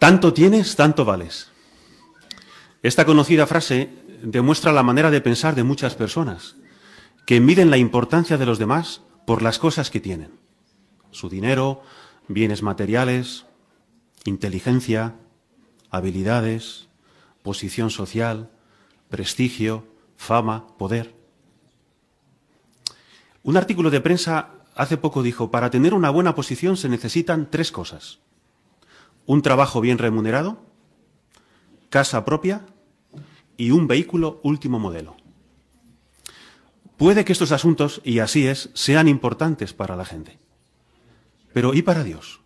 Tanto tienes, tanto vales. Esta conocida frase demuestra la manera de pensar de muchas personas, que miden la importancia de los demás por las cosas que tienen. Su dinero, bienes materiales, inteligencia, habilidades, posición social, prestigio, fama, poder. Un artículo de prensa hace poco dijo, para tener una buena posición se necesitan tres cosas. Un trabajo bien remunerado, casa propia y un vehículo último modelo. Puede que estos asuntos, y así es, sean importantes para la gente. Pero ¿y para Dios?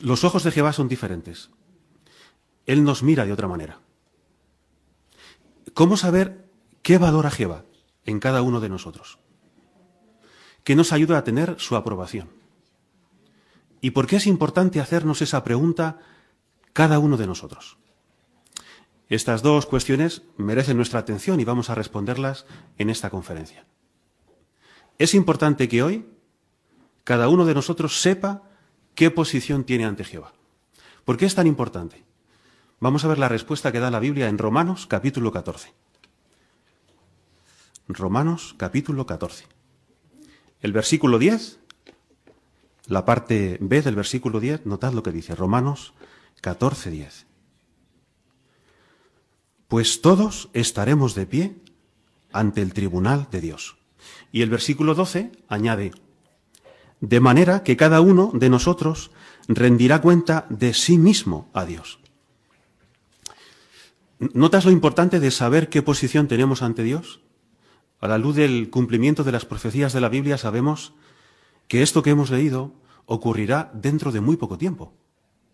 Los ojos de Jehová son diferentes. Él nos mira de otra manera. ¿Cómo saber qué valora Jehová en cada uno de nosotros? Que nos ayuda a tener su aprobación. ¿Y por qué es importante hacernos esa pregunta cada uno de nosotros? Estas dos cuestiones merecen nuestra atención y vamos a responderlas en esta conferencia. Es importante que hoy cada uno de nosotros sepa qué posición tiene ante Jehová. ¿Por qué es tan importante? Vamos a ver la respuesta que da la Biblia en Romanos capítulo 14. Romanos capítulo 14. El versículo 10, la parte B del versículo 10, notad lo que dice Romanos 14, 10. Pues todos estaremos de pie ante el tribunal de Dios. Y el versículo 12 añade, de manera que cada uno de nosotros rendirá cuenta de sí mismo a Dios. ¿Notas lo importante de saber qué posición tenemos ante Dios? A la luz del cumplimiento de las profecías de la Biblia sabemos que esto que hemos leído ocurrirá dentro de muy poco tiempo.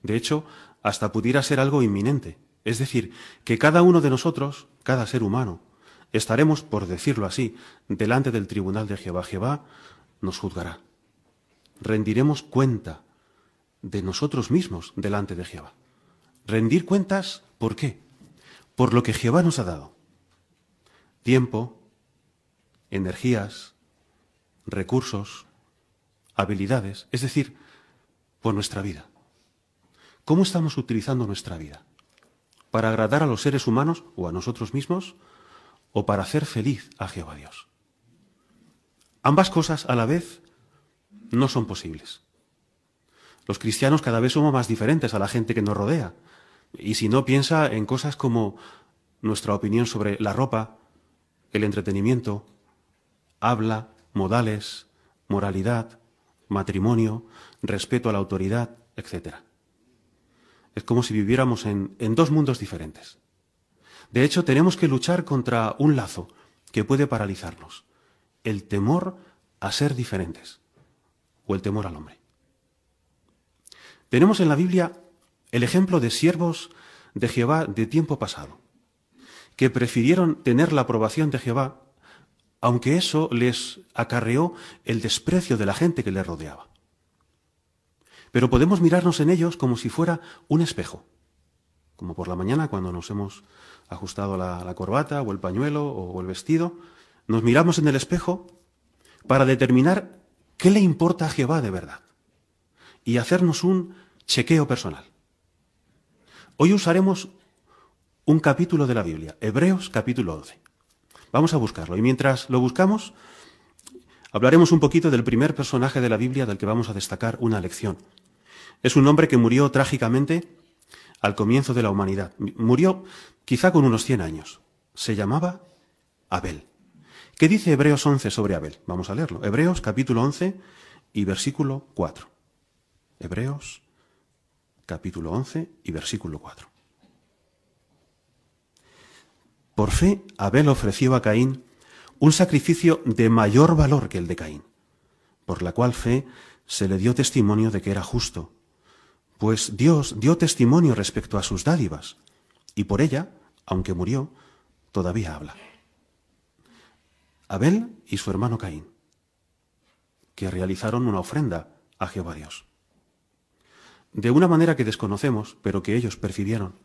De hecho, hasta pudiera ser algo inminente. Es decir, que cada uno de nosotros, cada ser humano, estaremos, por decirlo así, delante del tribunal de Jehová. Jehová nos juzgará. Rendiremos cuenta de nosotros mismos delante de Jehová. Rendir cuentas, ¿por qué? por lo que Jehová nos ha dado. Tiempo, energías, recursos, habilidades, es decir, por nuestra vida. ¿Cómo estamos utilizando nuestra vida? ¿Para agradar a los seres humanos o a nosotros mismos o para hacer feliz a Jehová Dios? Ambas cosas a la vez no son posibles. Los cristianos cada vez somos más diferentes a la gente que nos rodea. Y si no, piensa en cosas como nuestra opinión sobre la ropa, el entretenimiento, habla, modales, moralidad, matrimonio, respeto a la autoridad, etc. Es como si viviéramos en, en, dos mundos diferentes. De hecho, tenemos que luchar contra un lazo que puede paralizarnos, el temor a ser diferentes o el temor al hombre. Tenemos en la Biblia el ejemplo de siervos de Jehová de tiempo pasado, que prefirieron tener la aprobación de Jehová, aunque eso les acarreó el desprecio de la gente que les rodeaba. Pero podemos mirarnos en ellos como si fuera un espejo, como por la mañana cuando nos hemos ajustado la, corbata o el pañuelo o el vestido, nos miramos en el espejo para determinar qué le importa a Jehová de verdad y hacernos un chequeo personal. Hoy usaremos un capítulo de la Biblia, Hebreos capítulo 11. Vamos a buscarlo y mientras lo buscamos, hablaremos un poquito del primer personaje de la Biblia del que vamos a destacar una lección. Es un hombre que murió trágicamente al comienzo de la humanidad. Murió quizá con unos 100 años. Se llamaba Abel. ¿Qué dice Hebreos 11 sobre Abel? Vamos a leerlo. Hebreos capítulo 11 y versículo 4. Hebreos capítulo 11 y versículo 4. Por fe, Abel ofreció a Caín un sacrificio de mayor valor que el de Caín, por la cual fe se le dio testimonio de que era justo, pues Dios dio testimonio respecto a sus dádivas, y por ella, aunque murió, todavía habla. Abel y su hermano Caín, que realizaron una ofrenda a Jehová Dios de una manera que desconocemos, pero que ellos percibieron.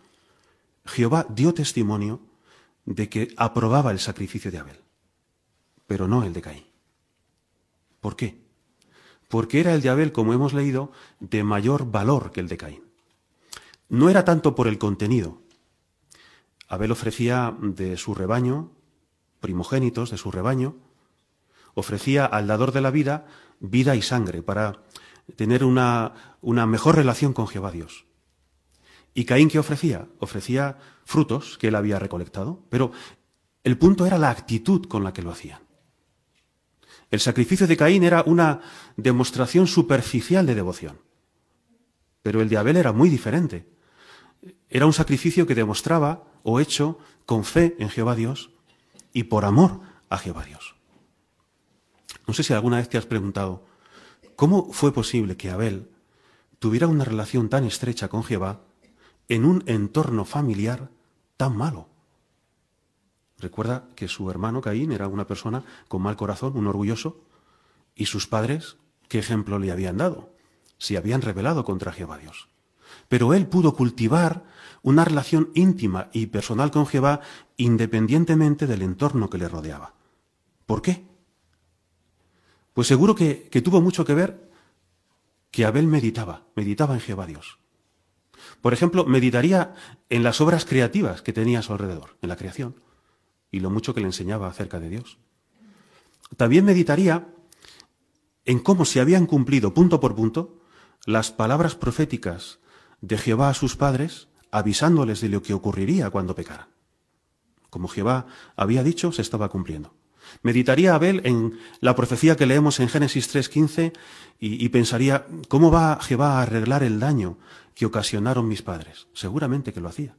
Jehová dio testimonio de que aprobaba el sacrificio de Abel, pero no el de Caín. ¿Por qué? porque era el de Abel, como hemos leído, de mayor valor que el de Caín. No era tanto por el contenido. Abel ofrecía de su rebaño, primogénitos de su rebaño, ofrecía al dador de la vida vida y sangre para tener una, una mejor relación con Jehová Dios. ¿Y Caín qué ofrecía? Ofrecía frutos que él había recolectado, pero el punto era la actitud con la que lo hacían. El sacrificio de Caín era una demostración superficial de devoción, pero el de Abel era muy diferente. Era un sacrificio que demostraba o hecho con fe en Jehová Dios y por amor a Jehová Dios. No sé si alguna vez te has preguntado, ¿cómo fue posible que Abel tuviera una relación tan estrecha con Jehová en un entorno familiar tan malo? Recuerda que su hermano Caín era una persona con mal corazón, un orgulloso, y sus padres, ¿qué ejemplo le habían dado? Se habían rebelado contra Jehová Dios. Pero él pudo cultivar una relación íntima y personal con Jehová independientemente del entorno que le rodeaba. ¿Por qué? Pues seguro que, que tuvo mucho que ver que Abel meditaba, meditaba en Jehová Dios. Por ejemplo, meditaría en las obras creativas que tenía a su alrededor, en la creación y lo mucho que le enseñaba acerca de Dios. También meditaría en cómo se habían cumplido punto por punto las palabras proféticas de Jehová a sus padres, avisándoles de lo que ocurriría cuando pecara. Como Jehová había dicho, se estaba cumpliendo. Meditaría Abel en la profecía que leemos en Génesis 3.15 y, y pensaría, ¿cómo va Jehová a arreglar el daño que ocasionaron mis padres? Seguramente que lo hacía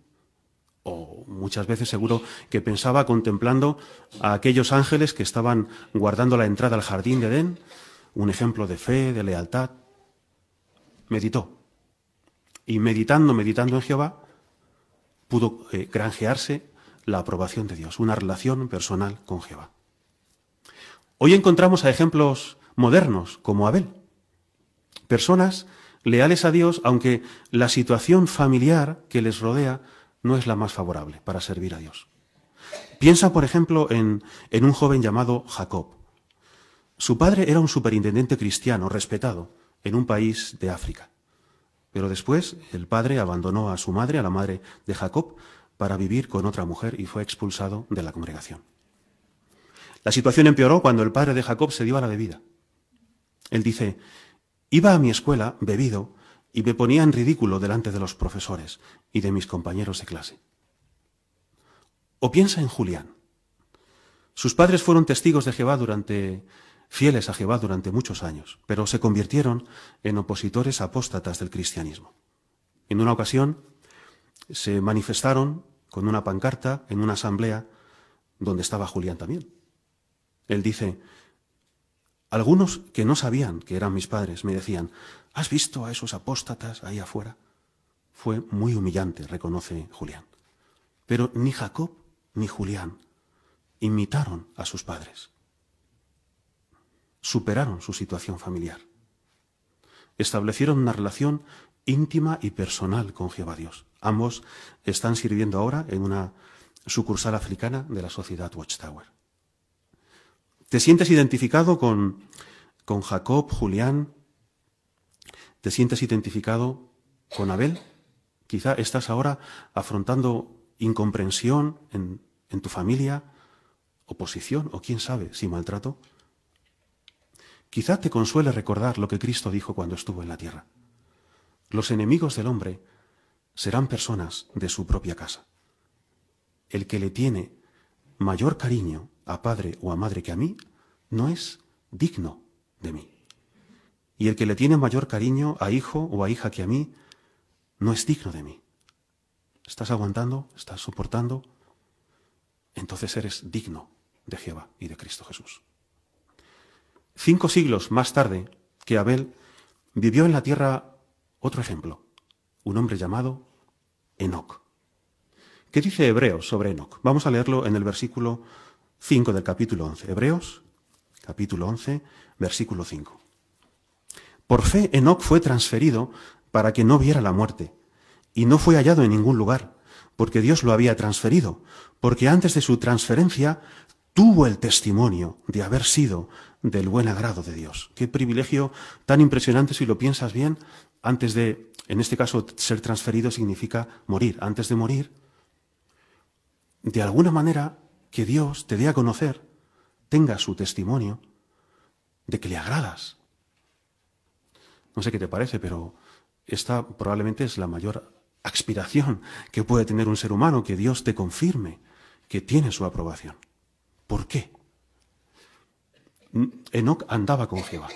o muchas veces seguro que pensaba contemplando a aquellos ángeles que estaban guardando la entrada al jardín de Edén, un ejemplo de fe, de lealtad. Meditó. Y meditando, meditando en Jehová, pudo eh, granjearse la aprobación de Dios, una relación personal con Jehová. Hoy encontramos a ejemplos modernos como Abel, personas leales a Dios, aunque la situación familiar que les rodea no es la más favorable para servir a Dios. Piensa, por ejemplo, en, un joven llamado Jacob. Su padre era un superintendente cristiano respetado en un país de África. Pero después el padre abandonó a su madre, a la madre de Jacob, para vivir con otra mujer y fue expulsado de la congregación. La situación empeoró cuando el padre de Jacob se dio a la bebida. Él dice, iba a mi escuela bebido y me ponía en ridículo delante de los profesores y de mis compañeros de clase. O piensa en Julián. Sus padres fueron testigos de Jehová durante fieles a Jehová durante muchos años, pero se convirtieron en opositores apóstatas del cristianismo. En una ocasión se manifestaron con una pancarta en una asamblea donde estaba Julián también. Él dice, algunos que no sabían que eran mis padres me decían, ¿Has visto a esos apóstatas ahí afuera? Fue muy humillante, reconoce Julián. Pero ni Jacob ni Julián imitaron a sus padres. Superaron su situación familiar. Establecieron una relación íntima y personal con Jehová Dios. Ambos están sirviendo ahora en una sucursal africana de la sociedad Watchtower. ¿Te sientes identificado con, con Jacob, Julián, ¿Te sientes identificado con Abel? Quizá estás ahora afrontando incomprensión en, en tu familia, oposición o quién sabe si maltrato. Quizá te consuele recordar lo que Cristo dijo cuando estuvo en la tierra. Los enemigos del hombre serán personas de su propia casa. El que le tiene mayor cariño a padre o a madre que a mí no es digno de mí. Y el que le tiene mayor cariño a hijo o a hija que a mí, no es digno de mí. ¿Estás aguantando? ¿Estás soportando? Entonces eres digno de Jehová y de Cristo Jesús. Cinco siglos más tarde que Abel vivió en la tierra otro ejemplo, un hombre llamado Enoc. ¿Qué dice Hebreos sobre Enoc? Vamos a leerlo en el versículo 5 del capítulo 11. Hebreos, capítulo 11, versículo 5. Por fe, Enoc fue transferido para que no viera la muerte, y no fue hallado en ningún lugar, porque Dios lo había transferido, porque antes de su transferencia tuvo el testimonio de haber sido del buen agrado de Dios. Qué privilegio tan impresionante si lo piensas bien, antes de, en este caso, ser transferido significa morir. Antes de morir, de alguna manera, que Dios te dé a conocer, tenga su testimonio de que le agradas. No sé qué te parece, pero esta probablemente es la mayor aspiración que puede tener un ser humano, que Dios te confirme que tiene su aprobación. ¿Por qué? Enoch andaba con Jehová.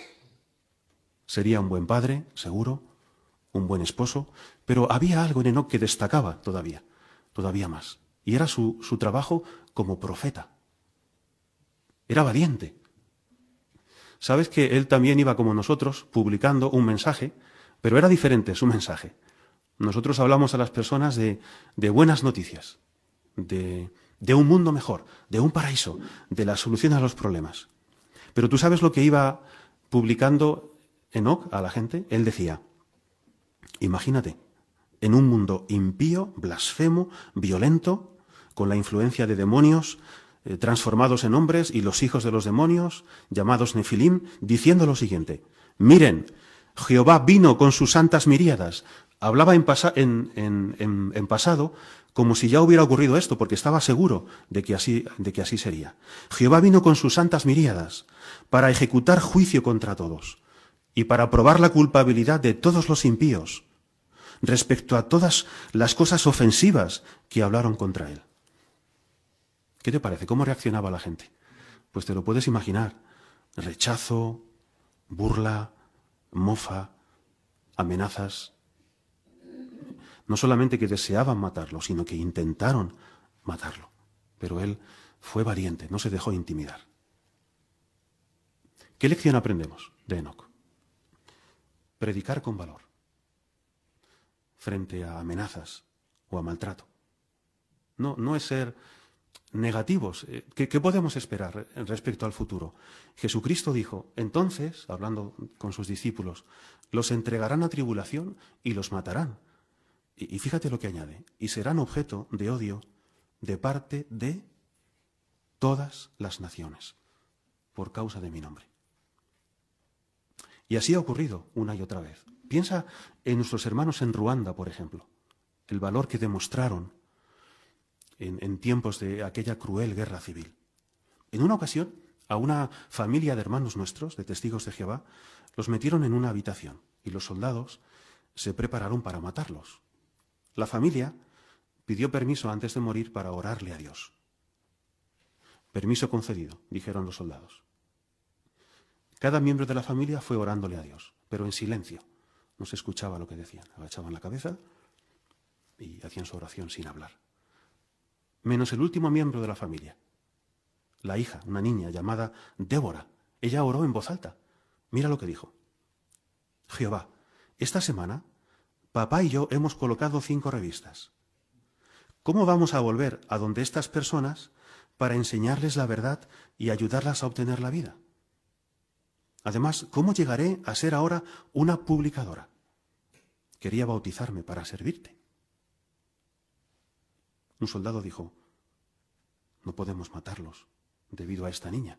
Sería un buen padre, seguro, un buen esposo, pero había algo en Enoch que destacaba todavía, todavía más. Y era su, su trabajo como profeta. Era valiente. Sabes que él también iba como nosotros, publicando un mensaje, pero era diferente su mensaje. Nosotros hablamos a las personas de, de buenas noticias, de, de un mundo mejor, de un paraíso, de la solución a los problemas. Pero tú sabes lo que iba publicando Enoch a la gente. Él decía, imagínate, en un mundo impío, blasfemo, violento, con la influencia de demonios eh, transformados en hombres y los hijos de los demonios, llamados Nefilim, diciendo lo siguiente, miren, Jehová vino con sus santas miríadas. Hablaba en, pasado como si ya hubiera ocurrido esto, porque estaba seguro de que, así, de que así sería. Jehová vino con sus santas miríadas para ejecutar juicio contra todos y para probar la culpabilidad de todos los impíos respecto a todas las cosas ofensivas que hablaron contra él. ¿Qué te parece? ¿Cómo reaccionaba la gente? Pues te lo puedes imaginar. Rechazo, burla, mofa, amenazas, no solamente que deseaban matarlo, sino que intentaron matarlo. Pero él fue valiente, no se dejó intimidar. ¿Qué lección aprendemos de Enoch? Predicar con valor frente a amenazas o a maltrato. No, no es ser negativos. Eh, ¿Qué, ¿Qué, podemos esperar respecto al futuro? Jesucristo dijo, entonces, hablando con sus discípulos, los entregarán a tribulación y los matarán. Y, fíjate lo que añade, y serán objeto de odio de parte de todas las naciones, por causa de mi nombre. Y así ha ocurrido una y otra vez. Piensa en nuestros hermanos en Ruanda, por ejemplo, el valor que demostraron en, tiempos de aquella cruel guerra civil. En una ocasión, a una familia de hermanos nuestros, de testigos de Jehová, los metieron en una habitación y los soldados se prepararon para matarlos. La familia pidió permiso antes de morir para orarle a Dios. Permiso concedido, dijeron los soldados. Cada miembro de la familia fue orándole a Dios, pero en silencio. No se escuchaba lo que decían. Agachaban la cabeza y hacían su oración sin hablar. Menos el último miembro de la familia, la hija, una niña llamada Débora. Ella oró en voz alta. Mira lo que dijo. Jehová, esta semana Papá y yo hemos colocado cinco revistas. ¿Cómo vamos a volver a donde estas personas para enseñarles la verdad y ayudarlas a obtener la vida? Además, ¿cómo llegaré a ser ahora una publicadora? Quería bautizarme para servirte. Un soldado dijo, no podemos matarlos debido a esta niña.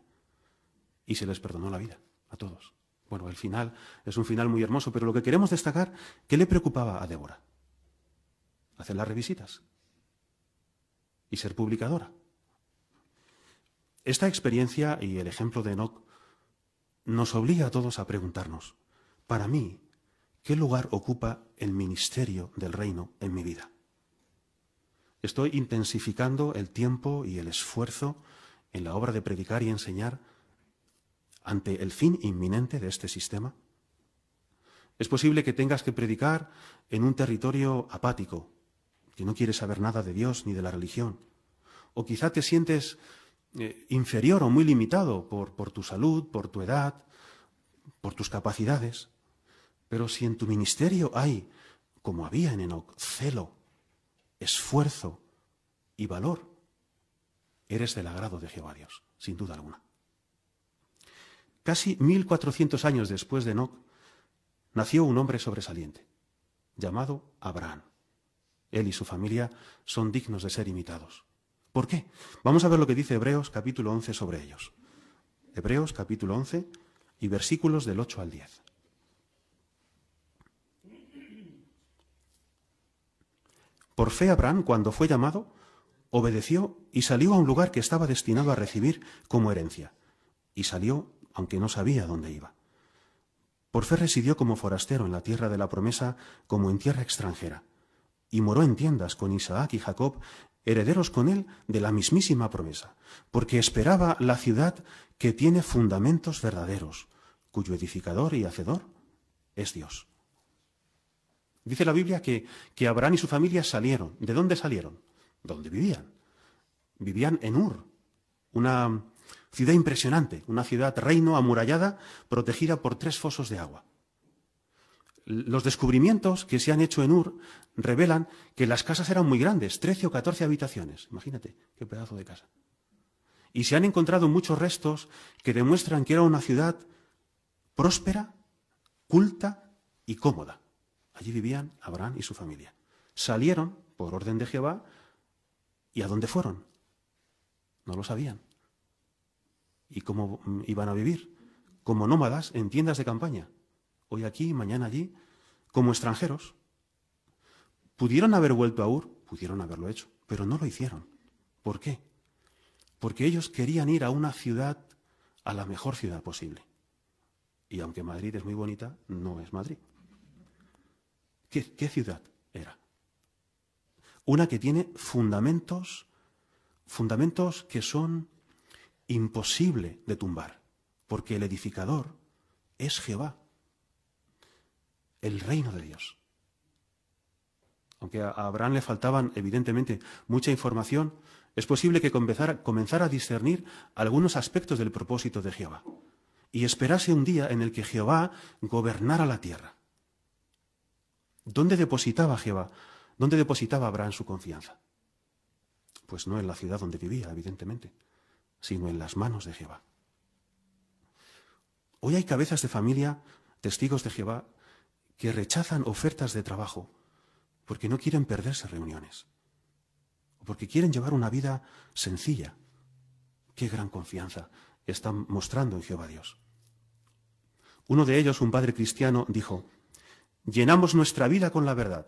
Y se les perdonó la vida a todos. Bueno, el final es un final muy hermoso, pero lo que queremos destacar, ¿qué le preocupaba a Débora? Hacer las revisitas y ser publicadora. Esta experiencia y el ejemplo de Enoch nos obliga a todos a preguntarnos, para mí, ¿qué lugar ocupa el ministerio del reino en mi vida? Estoy intensificando el tiempo y el esfuerzo en la obra de predicar y enseñar ante el fin inminente de este sistema? Es posible que tengas que predicar en un territorio apático, que no quiere saber nada de Dios ni de la religión. O quizá te sientes eh, inferior o muy limitado por, por tu salud, por tu edad, por tus capacidades. Pero si en tu ministerio hay, como había en Enoch, celo, esfuerzo y valor, eres del agrado de Jehová Dios, sin duda alguna. Casi 1400 años después de Enoch, nació un hombre sobresaliente, llamado Abraham. Él y su familia son dignos de ser imitados. ¿Por qué? Vamos a ver lo que dice Hebreos capítulo 11 sobre ellos. Hebreos capítulo 11 y versículos del 8 al 10. Por fe Abraham, cuando fue llamado, obedeció y salió a un lugar que estaba destinado a recibir como herencia. Y salió, aunque no sabía dónde iba. Por fe residió como forastero en la tierra de la promesa, como en tierra extranjera, y moró en tiendas con Isaac y Jacob, herederos con él de la mismísima promesa, porque esperaba la ciudad que tiene fundamentos verdaderos, cuyo edificador y hacedor es Dios. Dice la Biblia que, que Abraham y su familia salieron. ¿De dónde salieron? ¿Dónde vivían? Vivían en Ur, una ciudad impresionante, una ciudad reino amurallada, protegida por tres fosos de agua. Los descubrimientos que se han hecho en Ur revelan que las casas eran muy grandes, 13 o 14 habitaciones. Imagínate, qué pedazo de casa. Y se han encontrado muchos restos que demuestran que era una ciudad próspera, culta y cómoda. Allí vivían Abraham y su familia. Salieron por orden de Jehová y ¿a dónde fueron? No lo sabían. ¿Y cómo iban a vivir? Como nómadas en tiendas de campaña. Hoy aquí, mañana allí, como extranjeros. ¿Pudieron haber vuelto a Ur? Pudieron haberlo hecho, pero no lo hicieron. ¿Por qué? Porque ellos querían ir a una ciudad, a la mejor ciudad posible. Y aunque Madrid es muy bonita, no es Madrid. ¿Qué, ciudad era? Una que tiene fundamentos, fundamentos que son imposible de tumbar, porque el edificador es Jehová, el reino de Dios. Aunque a Abraham le faltaban, evidentemente, mucha información, es posible que comenzara, comenzara a discernir algunos aspectos del propósito de Jehová y esperase un día en el que Jehová gobernara la tierra. ¿Dónde depositaba Jehová? ¿Dónde depositaba Abraham su confianza? Pues no en la ciudad donde vivía, evidentemente, sino en las manos de Jehová. Hoy hay cabezas de familia, testigos de Jehová, que rechazan ofertas de trabajo porque no quieren perderse reuniones, o porque quieren llevar una vida sencilla. Qué gran confianza están mostrando en Jehová Dios. Uno de ellos, un padre cristiano, dijo, llenamos nuestra vida con la verdad,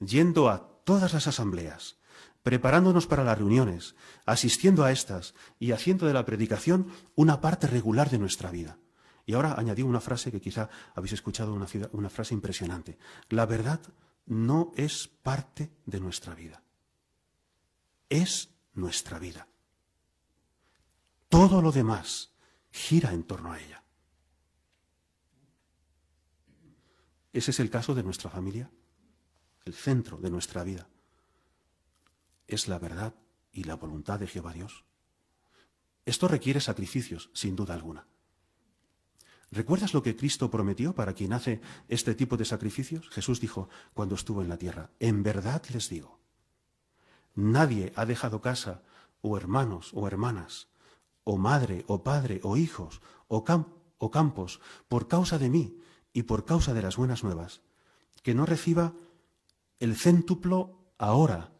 yendo a todas las asambleas, preparándonos para las reuniones, asistiendo a estas y haciendo de la predicación una parte regular de nuestra vida. Y ahora añadí una frase que quizá habéis escuchado, una, una frase impresionante. La verdad no es parte de nuestra vida, es nuestra vida. Todo lo demás gira en torno a ella. Ese es el caso de nuestra familia. El centro de nuestra vida es la verdad y la voluntad de Jehová Dios. Esto requiere sacrificios, sin duda alguna. ¿Recuerdas lo que Cristo prometió para quien hace este tipo de sacrificios? Jesús dijo cuando estuvo en la tierra, en verdad les digo, nadie ha dejado casa o hermanos o hermanas, o madre o padre o hijos o, o campos por causa de mí y por causa de las buenas nuevas, que no reciba el céntuplo ahora,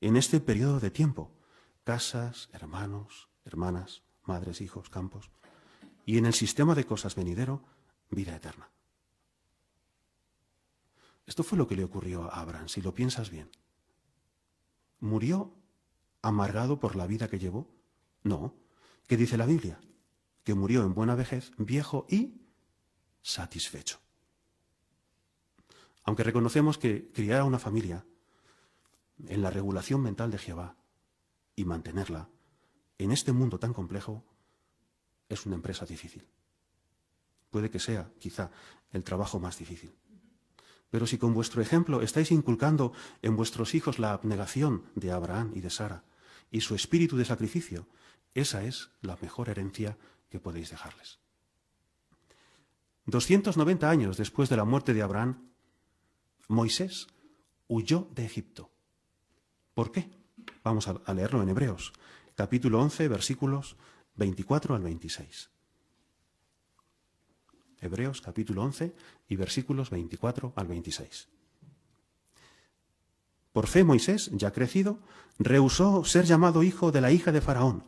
en este periodo de tiempo, casas, hermanos, hermanas, madres, hijos, campos, y en el sistema de cosas venidero, vida eterna. Esto fue lo que le ocurrió a Abraham, si lo piensas bien. ¿Murió amargado por la vida que llevó? No. ¿Qué dice la Biblia? Que murió en buena vejez, viejo y satisfecho. Aunque reconocemos que criar a una familia en la regulación mental de Jehová y mantenerla en este mundo tan complejo es una empresa difícil. Puede que sea, quizá, el trabajo más difícil. Pero si con vuestro ejemplo estáis inculcando en vuestros hijos la abnegación de Abraham y de Sara y su espíritu de sacrificio, esa es la mejor herencia que podéis dejarles. 290 años después de la muerte de Abraham, Moisés huyó de Egipto. ¿Por qué? Vamos a leerlo en Hebreos, capítulo 11, versículos 24 al 26. Hebreos capítulo 11 y versículos 24 al 26. Por fe Moisés, ya crecido, rehusó ser llamado hijo de la hija de Faraón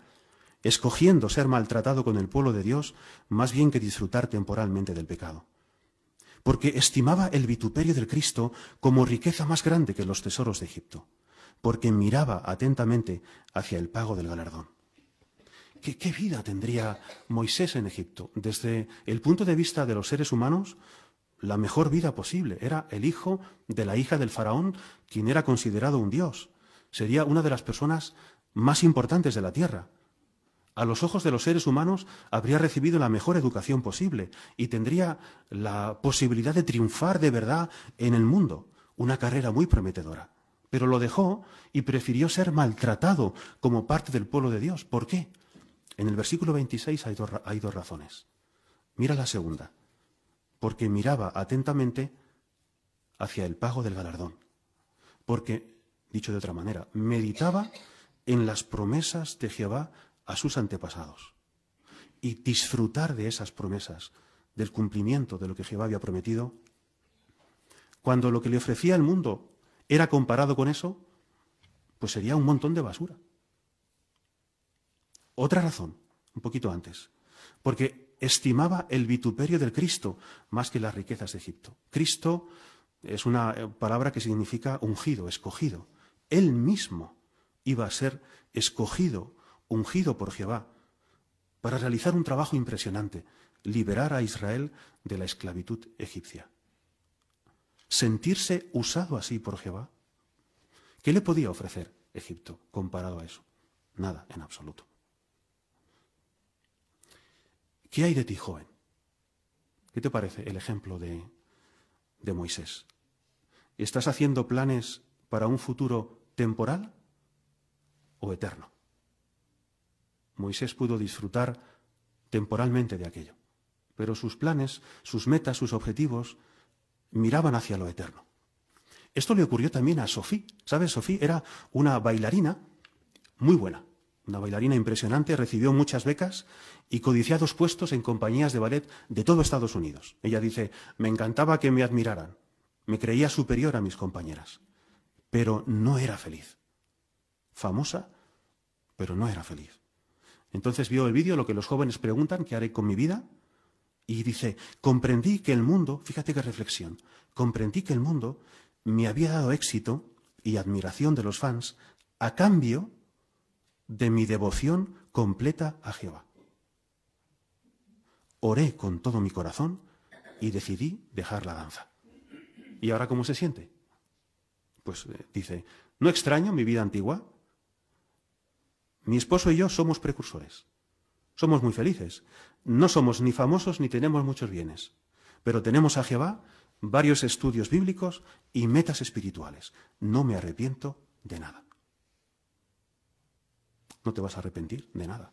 escogiendo ser maltratado con el pueblo de Dios más bien que disfrutar temporalmente del pecado. Porque estimaba el vituperio del Cristo como riqueza más grande que los tesoros de Egipto, porque miraba atentamente hacia el pago del galardón. ¿Qué, ¿Qué, vida tendría Moisés en Egipto? Desde el punto de vista de los seres humanos, la mejor vida posible. Era el hijo de la hija del faraón, quien era considerado un dios. Sería una de las personas más importantes de la tierra a los ojos de los seres humanos habría recibido la mejor educación posible y tendría la posibilidad de triunfar de verdad en el mundo, una carrera muy prometedora. Pero lo dejó y prefirió ser maltratado como parte del pueblo de Dios. ¿Por qué? En el versículo 26 hay dos, hay dos razones. Mira la segunda. Porque miraba atentamente hacia el pago del galardón. Porque, dicho de otra manera, meditaba en las promesas de Jehová a sus antepasados y disfrutar de esas promesas, del cumplimiento de lo que Jehová había prometido, cuando lo que le ofrecía el mundo era comparado con eso, pues sería un montón de basura. Otra razón, un poquito antes, porque estimaba el vituperio del Cristo más que las riquezas de Egipto. Cristo es una eh, palabra que significa ungido, escogido. Él mismo iba a ser escogido ungido por Jehová, para realizar un trabajo impresionante, liberar a Israel de la esclavitud egipcia. Sentirse usado así por Jehová. ¿Qué le podía ofrecer Egipto comparado a eso? Nada, en absoluto. ¿Qué hay de ti, joven? ¿Qué te parece el ejemplo de, de Moisés? ¿Estás haciendo planes para un futuro temporal o eterno? Moisés pudo disfrutar temporalmente de aquello, pero sus planes, sus metas, sus objetivos miraban hacia lo eterno. Esto le ocurrió también a Sofía. ¿Sabes? Sofía era una bailarina muy buena, una bailarina impresionante, recibió muchas becas y codiciados puestos en compañías de ballet de todo Estados Unidos. Ella dice, me encantaba que me admiraran, me creía superior a mis compañeras, pero no era feliz. Famosa, pero no era feliz. Entonces vio el vídeo, lo que los jóvenes preguntan, ¿qué haré con mi vida? Y dice, comprendí que el mundo, fíjate qué reflexión, comprendí que el mundo me había dado éxito y admiración de los fans a cambio de mi devoción completa a Jehová. Oré con todo mi corazón y decidí dejar la danza. ¿Y ahora cómo se siente? Pues eh, dice, no extraño mi vida antigua, mi esposo y yo somos precursores. Somos muy felices. No somos ni famosos ni tenemos muchos bienes. Pero tenemos a Jehová, varios estudios bíblicos y metas espirituales. No me arrepiento de nada. No te vas a arrepentir de nada.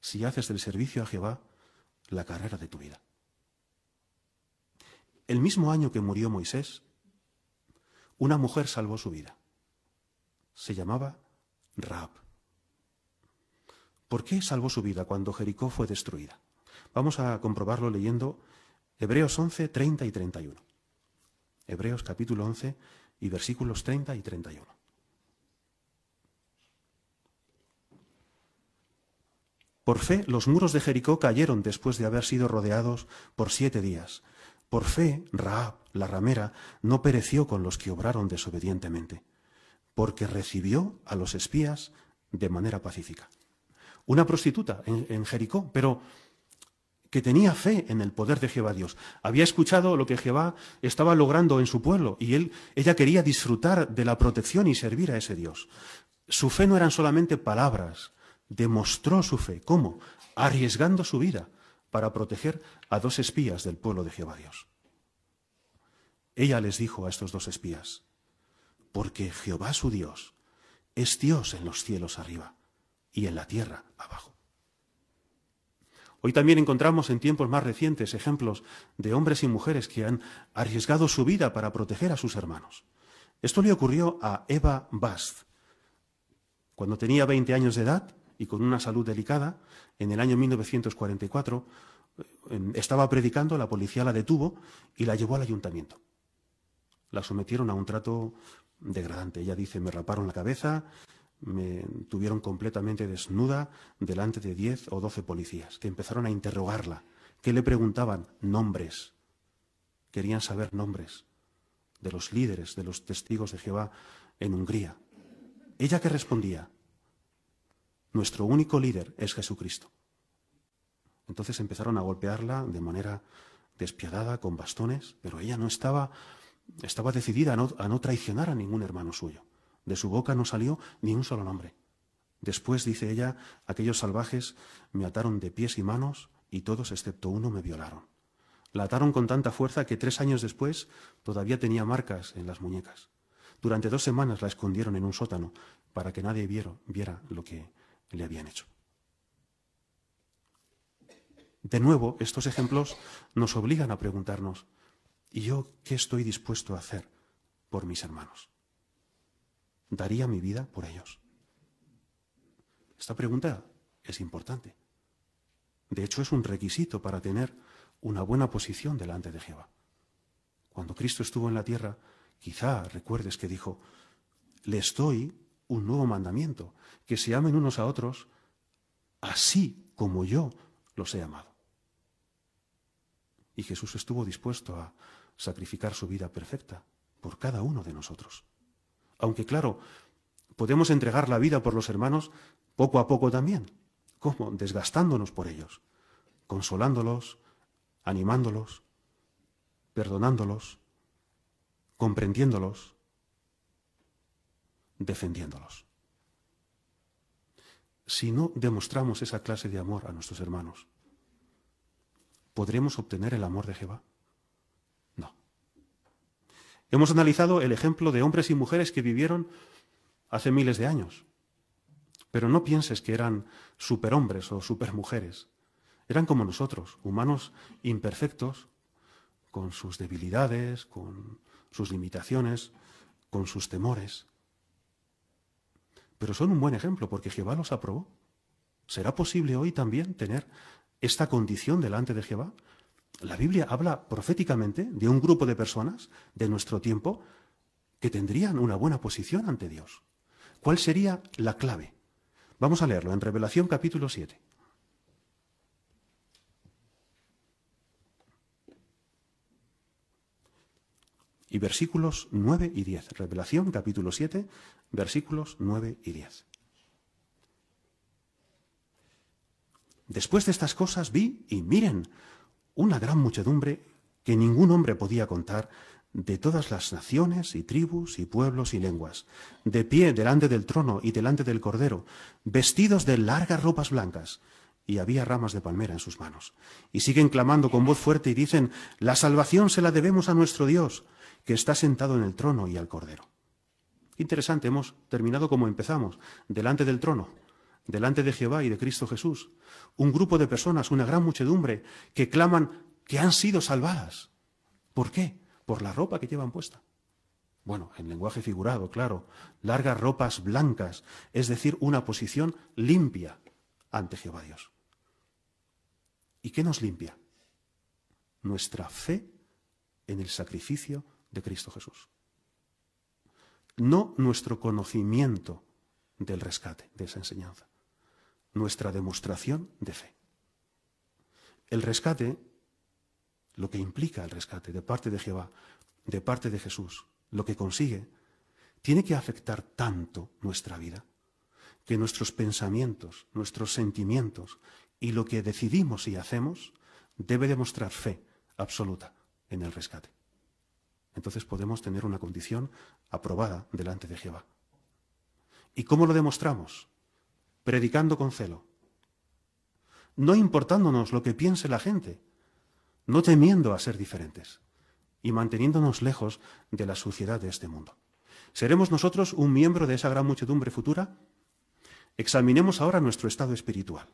Si haces del servicio a Jehová la carrera de tu vida. El mismo año que murió Moisés, una mujer salvó su vida. Se llamaba Raab. ¿Por qué salvó su vida cuando Jericó fue destruida? Vamos a comprobarlo leyendo Hebreos 11, 30 y 31. Hebreos capítulo 11 y versículos 30 y 31. Por fe, los muros de Jericó cayeron después de haber sido rodeados por siete días. Por fe, Raab, la ramera, no pereció con los que obraron desobedientemente, porque recibió a los espías de manera pacífica una prostituta en, Jericó, pero que tenía fe en el poder de Jehová Dios. Había escuchado lo que Jehová estaba logrando en su pueblo y él, ella quería disfrutar de la protección y servir a ese Dios. Su fe no eran solamente palabras, demostró su fe. ¿Cómo? Arriesgando su vida para proteger a dos espías del pueblo de Jehová Dios. Ella les dijo a estos dos espías, porque Jehová su Dios es Dios en los cielos arriba y en la tierra abajo. Hoy también encontramos en tiempos más recientes ejemplos de hombres y mujeres que han arriesgado su vida para proteger a sus hermanos. Esto le ocurrió a Eva Bast. Cuando tenía 20 años de edad y con una salud delicada, en el año 1944, eh, estaba predicando, la policía la detuvo y la llevó al ayuntamiento. La sometieron a un trato degradante. Ella dice, me raparon la cabeza, me tuvieron completamente desnuda delante de diez o doce policías, que empezaron a interrogarla, que le preguntaban nombres, querían saber nombres de los líderes, de los testigos de Jehová en Hungría. Ella que respondía, nuestro único líder es Jesucristo. Entonces empezaron a golpearla de manera despiadada, con bastones, pero ella no estaba, estaba decidida a no, a no traicionar a ningún hermano suyo. De su boca no salió ni un solo nombre. Después, dice ella, aquellos salvajes me ataron de pies y manos y todos excepto uno me violaron. La ataron con tanta fuerza que tres años después todavía tenía marcas en las muñecas. Durante dos semanas la escondieron en un sótano para que nadie viera lo que le habían hecho. De nuevo, estos ejemplos nos obligan a preguntarnos, ¿y yo qué estoy dispuesto a hacer por mis hermanos? ¿Daría mi vida por ellos? Esta pregunta es importante. De hecho, es un requisito para tener una buena posición delante de Jehová. Cuando Cristo estuvo en la tierra, quizá recuerdes que dijo, les doy un nuevo mandamiento, que se amen unos a otros así como yo los he amado. Y Jesús estuvo dispuesto a sacrificar su vida perfecta por cada uno de nosotros. Aunque claro, podemos entregar la vida por los hermanos poco a poco también. ¿Cómo? Desgastándonos por ellos, consolándolos, animándolos, perdonándolos, comprendiéndolos, defendiéndolos. Si no demostramos esa clase de amor a nuestros hermanos, ¿podremos obtener el amor de Jehová? Hemos analizado el ejemplo de hombres y mujeres que vivieron hace miles de años. Pero no pienses que eran superhombres o supermujeres. Eran como nosotros, humanos imperfectos, con sus debilidades, con sus limitaciones, con sus temores. Pero son un buen ejemplo porque Jehová los aprobó. ¿Será posible hoy también tener esta condición delante de Jehová? La Biblia habla proféticamente de un grupo de personas de nuestro tiempo que tendrían una buena posición ante Dios. ¿Cuál sería la clave? Vamos a leerlo en Revelación capítulo 7. y versículos 9 y 10. Revelación capítulo 7, versículos 9 y 10. Después de estas cosas vi, y miren, una gran muchedumbre que ningún hombre podía contar, de todas las naciones y tribus y pueblos y lenguas, de pie delante del trono y delante del cordero, vestidos de largas ropas blancas, y había ramas de palmera en sus manos. Y siguen clamando con voz fuerte y dicen, la salvación se la debemos a nuestro Dios, que está sentado en el trono y al cordero. Interesante, hemos terminado como empezamos, delante del trono, delante de Jehová y de Cristo Jesús. Un grupo de personas, una gran muchedumbre, que claman que han sido salvadas. ¿Por qué? Por la ropa que llevan puesta. Bueno, en lenguaje figurado, claro, largas ropas blancas, es decir, una posición limpia ante Jehová Dios. ¿Y qué nos limpia? Nuestra fe en el sacrificio de Cristo Jesús. No nuestro conocimiento del rescate, de esa enseñanza, nuestra demostración de fe. El rescate, lo que implica el rescate de parte de Jehová, de parte de Jesús, lo que consigue, tiene que afectar tanto nuestra vida que nuestros pensamientos, nuestros sentimientos y lo que decidimos y hacemos debe demostrar fe absoluta en el rescate entonces podemos tener una condición aprobada delante de Jehová. ¿Y cómo lo demostramos? Predicando con celo. No importándonos lo que piense la gente, no temiendo a ser diferentes y manteniéndonos lejos de la suciedad de este mundo. ¿Seremos nosotros un miembro de esa gran muchedumbre futura? Examinemos ahora nuestro estado espiritual.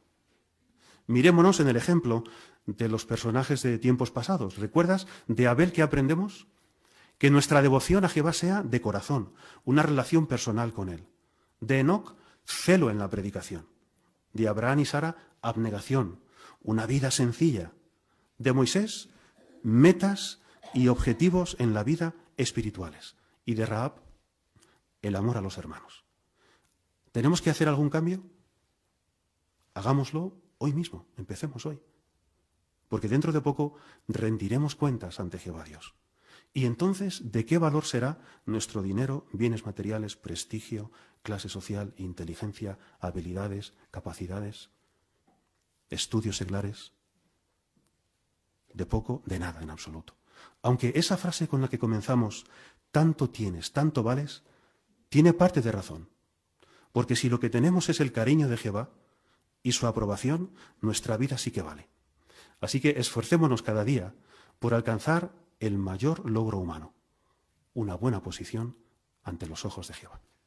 Mirémonos en el ejemplo de los personajes de tiempos pasados. ¿Recuerdas de Abel que aprendemos? Que nuestra devoción a Jehová sea de corazón, una relación personal con Él. De Enoch, celo en la predicación. De Abraham y Sara, abnegación, una vida sencilla. De Moisés, metas y objetivos en la vida espirituales. Y de Raab, el amor a los hermanos. ¿Tenemos que hacer algún cambio? Hagámoslo hoy mismo, empecemos hoy. Porque dentro de poco rendiremos cuentas ante Jehová Dios. Y entonces, ¿de qué valor será nuestro dinero, bienes materiales, prestigio, clase social, inteligencia, habilidades, capacidades, estudios seglares? De poco, de nada en absoluto. Aunque esa frase con la que comenzamos, tanto tienes, tanto vales, tiene parte de razón. Porque si lo que tenemos es el cariño de Jehová y su aprobación, nuestra vida sí que vale. Así que esforcémonos cada día por alcanzar el mayor logro humano, una buena posición ante los ojos de Jehová.